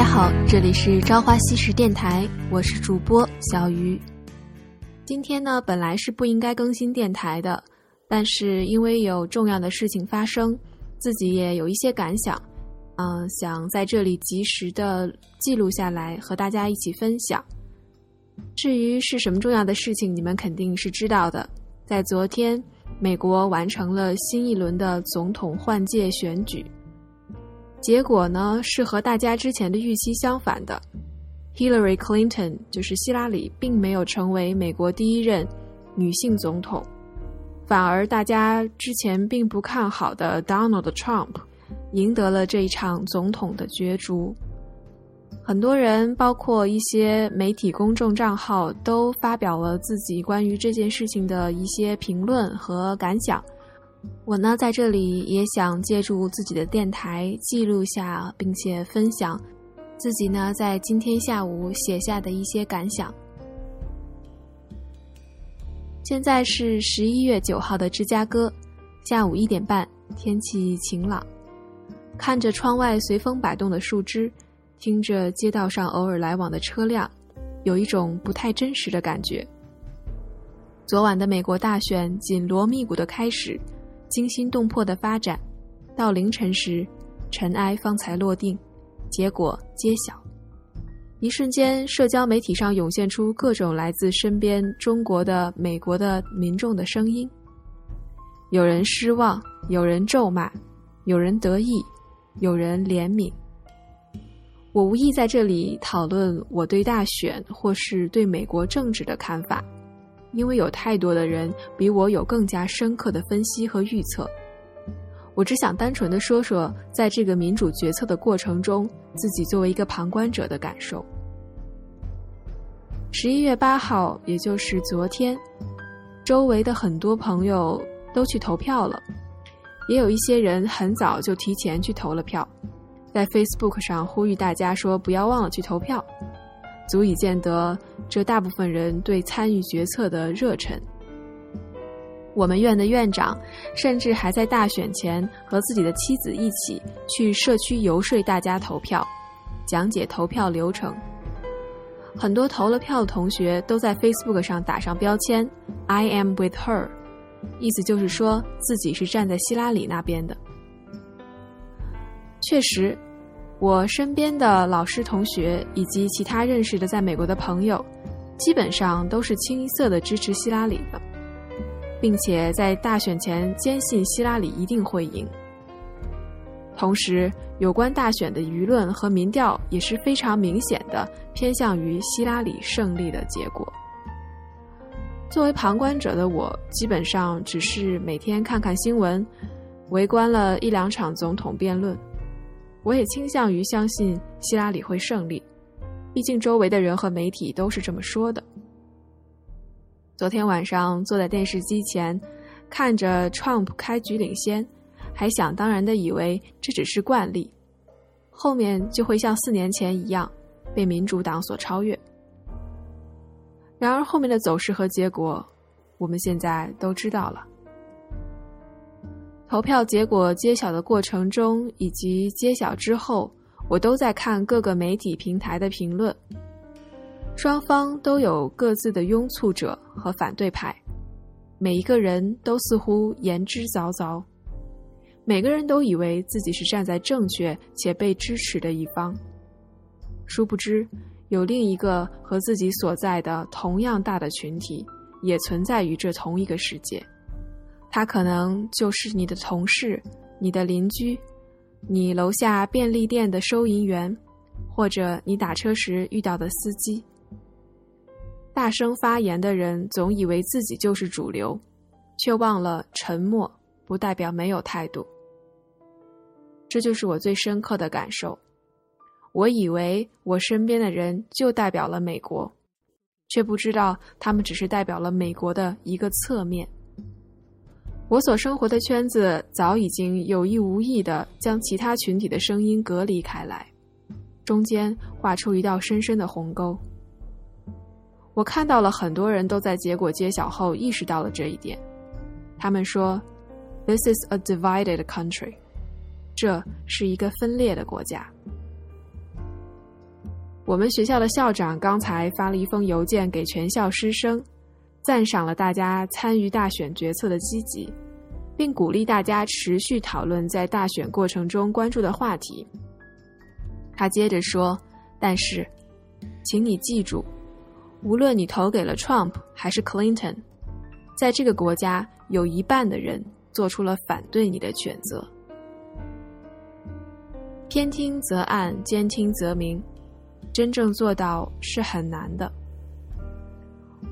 大家好，这里是朝花夕拾电台，我是主播小鱼。今天呢，本来是不应该更新电台的，但是因为有重要的事情发生，自己也有一些感想，嗯，想在这里及时的记录下来，和大家一起分享。至于是什么重要的事情，你们肯定是知道的。在昨天，美国完成了新一轮的总统换届选举。结果呢，是和大家之前的预期相反的。Hillary Clinton 就是希拉里，并没有成为美国第一任女性总统，反而大家之前并不看好的 Donald Trump 赢得了这一场总统的角逐。很多人，包括一些媒体公众账号，都发表了自己关于这件事情的一些评论和感想。我呢，在这里也想借助自己的电台记录下，并且分享自己呢在今天下午写下的一些感想。现在是十一月九号的芝加哥，下午一点半，天气晴朗，看着窗外随风摆动的树枝，听着街道上偶尔来往的车辆，有一种不太真实的感觉。昨晚的美国大选紧锣密鼓的开始。惊心动魄的发展，到凌晨时，尘埃方才落定，结果揭晓。一瞬间，社交媒体上涌现出各种来自身边中国的、美国的民众的声音。有人失望，有人咒骂，有人得意，有人怜悯。我无意在这里讨论我对大选或是对美国政治的看法。因为有太多的人比我有更加深刻的分析和预测，我只想单纯的说说，在这个民主决策的过程中，自己作为一个旁观者的感受。十一月八号，也就是昨天，周围的很多朋友都去投票了，也有一些人很早就提前去投了票，在 Facebook 上呼吁大家说不要忘了去投票。足以见得这大部分人对参与决策的热忱。我们院的院长甚至还在大选前和自己的妻子一起去社区游说大家投票，讲解投票流程。很多投了票的同学都在 Facebook 上打上标签 “I am with her”，意思就是说自己是站在希拉里那边的。确实。我身边的老师、同学以及其他认识的在美国的朋友，基本上都是清一色的支持希拉里的，并且在大选前坚信希拉里一定会赢。同时，有关大选的舆论和民调也是非常明显的偏向于希拉里胜利的结果。作为旁观者的我，基本上只是每天看看新闻，围观了一两场总统辩论。我也倾向于相信希拉里会胜利，毕竟周围的人和媒体都是这么说的。昨天晚上坐在电视机前，看着 Trump 开局领先，还想当然的以为这只是惯例，后面就会像四年前一样被民主党所超越。然而后面的走势和结果，我们现在都知道了。投票结果揭晓的过程中，以及揭晓之后，我都在看各个媒体平台的评论。双方都有各自的拥簇者和反对派，每一个人都似乎言之凿凿，每个人都以为自己是站在正确且被支持的一方。殊不知，有另一个和自己所在的同样大的群体，也存在于这同一个世界。他可能就是你的同事、你的邻居、你楼下便利店的收银员，或者你打车时遇到的司机。大声发言的人总以为自己就是主流，却忘了沉默不代表没有态度。这就是我最深刻的感受。我以为我身边的人就代表了美国，却不知道他们只是代表了美国的一个侧面。我所生活的圈子早已经有意无意地将其他群体的声音隔离开来，中间画出一道深深的鸿沟。我看到了很多人都在结果揭晓后意识到了这一点，他们说：“This is a divided country。”这是一个分裂的国家。我们学校的校长刚才发了一封邮件给全校师生，赞赏了大家参与大选决策的积极，并鼓励大家持续讨论在大选过程中关注的话题。他接着说：“但是，请你记住，无论你投给了 Trump 还是 Clinton，在这个国家有一半的人做出了反对你的选择。偏听则暗，兼听则明。”真正做到是很难的。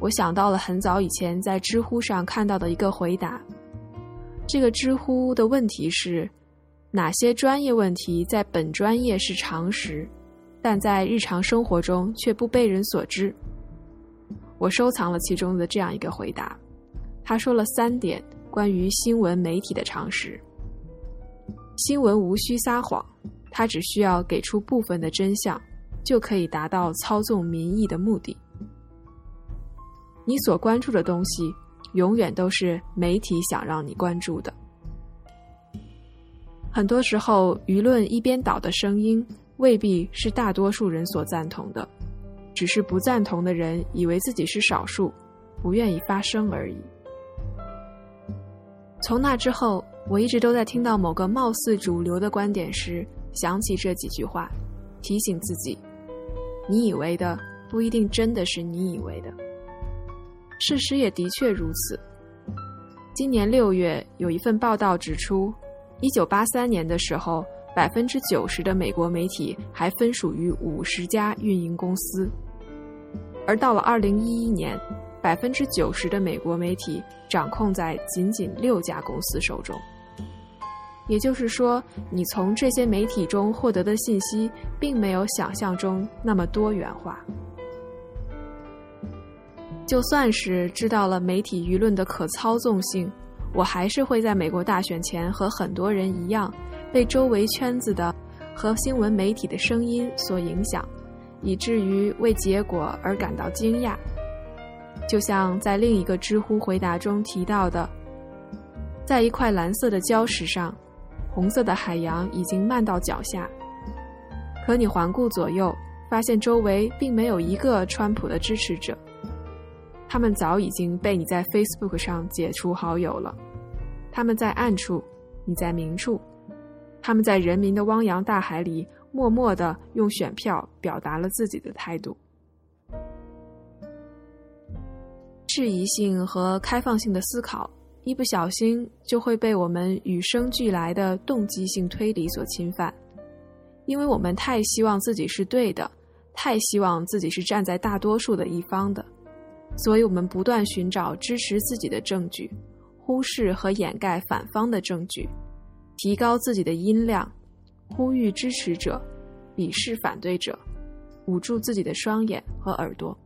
我想到了很早以前在知乎上看到的一个回答。这个知乎的问题是：哪些专业问题在本专业是常识，但在日常生活中却不被人所知？我收藏了其中的这样一个回答。他说了三点关于新闻媒体的常识：新闻无需撒谎，它只需要给出部分的真相。就可以达到操纵民意的目的。你所关注的东西，永远都是媒体想让你关注的。很多时候，舆论一边倒的声音未必是大多数人所赞同的，只是不赞同的人以为自己是少数，不愿意发声而已。从那之后，我一直都在听到某个貌似主流的观点时，想起这几句话，提醒自己。你以为的不一定真的是你以为的，事实也的确如此。今年六月，有一份报道指出，一九八三年的时候，百分之九十的美国媒体还分属于五十家运营公司，而到了二零一一年，百分之九十的美国媒体掌控在仅仅六家公司手中。也就是说，你从这些媒体中获得的信息，并没有想象中那么多元化。就算是知道了媒体舆论的可操纵性，我还是会在美国大选前和很多人一样，被周围圈子的和新闻媒体的声音所影响，以至于为结果而感到惊讶。就像在另一个知乎回答中提到的，在一块蓝色的礁石上。红色的海洋已经漫到脚下，可你环顾左右，发现周围并没有一个川普的支持者。他们早已经被你在 Facebook 上解除好友了。他们在暗处，你在明处。他们在人民的汪洋大海里，默默地用选票表达了自己的态度。质疑性和开放性的思考。一不小心就会被我们与生俱来的动机性推理所侵犯，因为我们太希望自己是对的，太希望自己是站在大多数的一方的，所以我们不断寻找支持自己的证据，忽视和掩盖反方的证据，提高自己的音量，呼吁支持者，鄙视反对者，捂住自己的双眼和耳朵。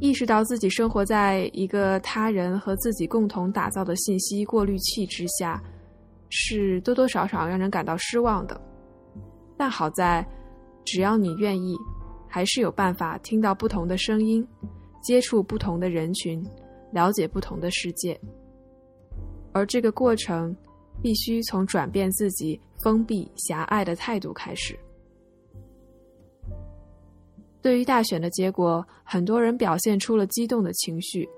意识到自己生活在一个他人和自己共同打造的信息过滤器之下，是多多少少让人感到失望的。但好在，只要你愿意，还是有办法听到不同的声音，接触不同的人群，了解不同的世界。而这个过程，必须从转变自己封闭狭隘的态度开始。对于大选的结果，很多人表现出了激动的情绪，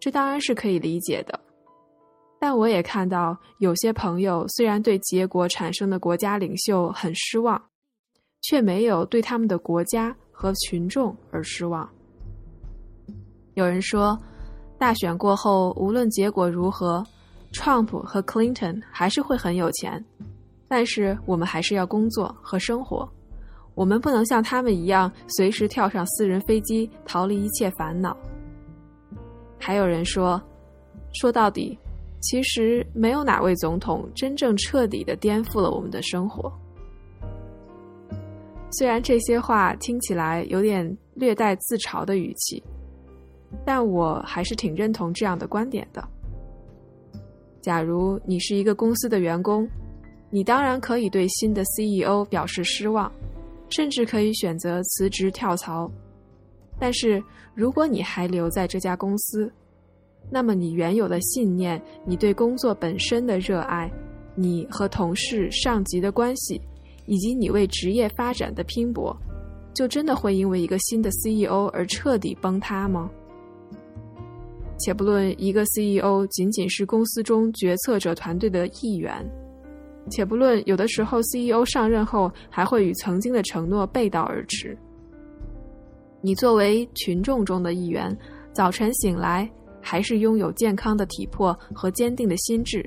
这当然是可以理解的。但我也看到有些朋友虽然对结果产生的国家领袖很失望，却没有对他们的国家和群众而失望。有人说，大选过后无论结果如何，Trump 和 Clinton 还是会很有钱，但是我们还是要工作和生活。我们不能像他们一样随时跳上私人飞机逃离一切烦恼。还有人说，说到底，其实没有哪位总统真正彻底的颠覆了我们的生活。虽然这些话听起来有点略带自嘲的语气，但我还是挺认同这样的观点的。假如你是一个公司的员工，你当然可以对新的 CEO 表示失望。甚至可以选择辞职跳槽，但是如果你还留在这家公司，那么你原有的信念、你对工作本身的热爱、你和同事、上级的关系，以及你为职业发展的拼搏，就真的会因为一个新的 CEO 而彻底崩塌吗？且不论一个 CEO 仅仅是公司中决策者团队的一员，且不论有的时候 CEO 上任后还会与曾经的承诺背道而驰，你作为群众中的一员，早晨醒来还是拥有健康的体魄和坚定的心智，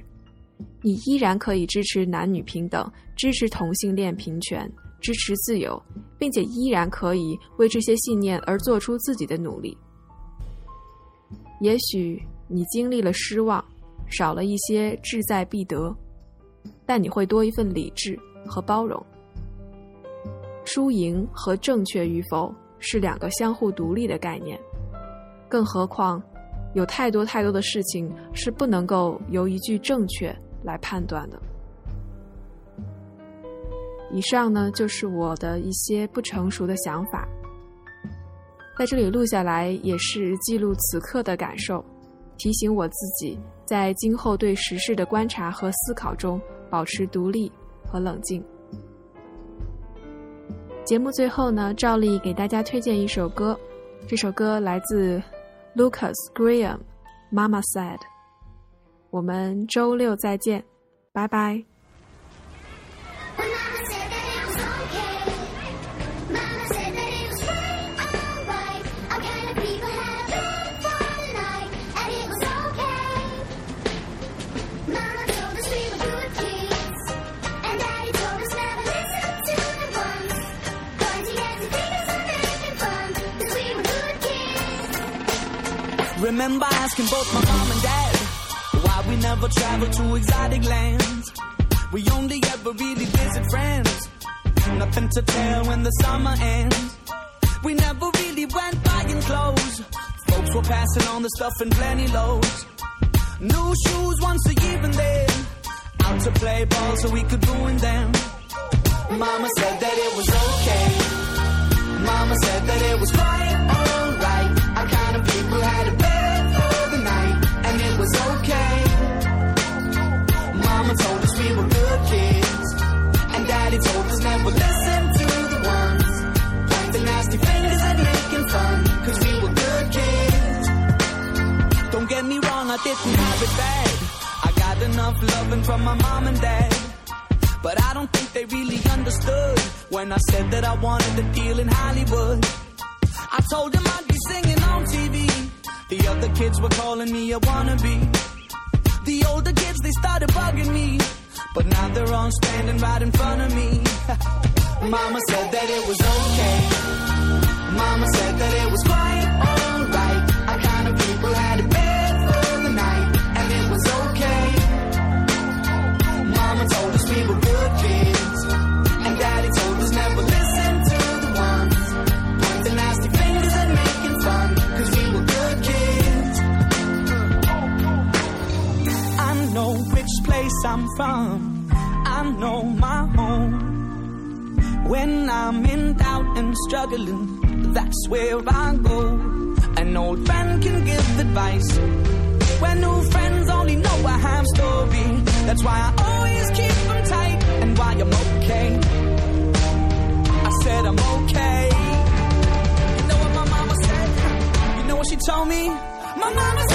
你依然可以支持男女平等，支持同性恋平权，支持自由，并且依然可以为这些信念而做出自己的努力。也许你经历了失望，少了一些志在必得，但你会多一份理智和包容。输赢和正确与否是两个相互独立的概念，更何况有太多太多的事情是不能够由一句正确来判断的。以上呢，就是我的一些不成熟的想法。在这里录下来，也是记录此刻的感受，提醒我自己在今后对时事的观察和思考中保持独立和冷静。节目最后呢，照例给大家推荐一首歌，这首歌来自 Lucas Graham，《Mama Said》。我们周六再见，拜拜。Remember asking both my mom and dad never travel to exotic lands. We only ever really visit friends. Nothing to tell when the summer ends. We never really went buying clothes. Folks were passing on the stuff in plenty loads. New shoes once a year and then out to play ball so we could ruin them. Mama said that it was okay. Mama said that it was quite alright. I said that I wanted to deal in Hollywood. I told them I'd be singing on TV the other kids were calling me a wannabe. The older kids, they started bugging me. But now they're all standing right in front of me. Mama said that it was okay. Mama said that it was quite alright. From. I know my home. When I'm in doubt and struggling, that's where I go. An old friend can give advice. When new friends only know a half story. That's why I always keep them tight and why I'm okay. I said I'm okay. You know what my mama said? You know what she told me? My mama said.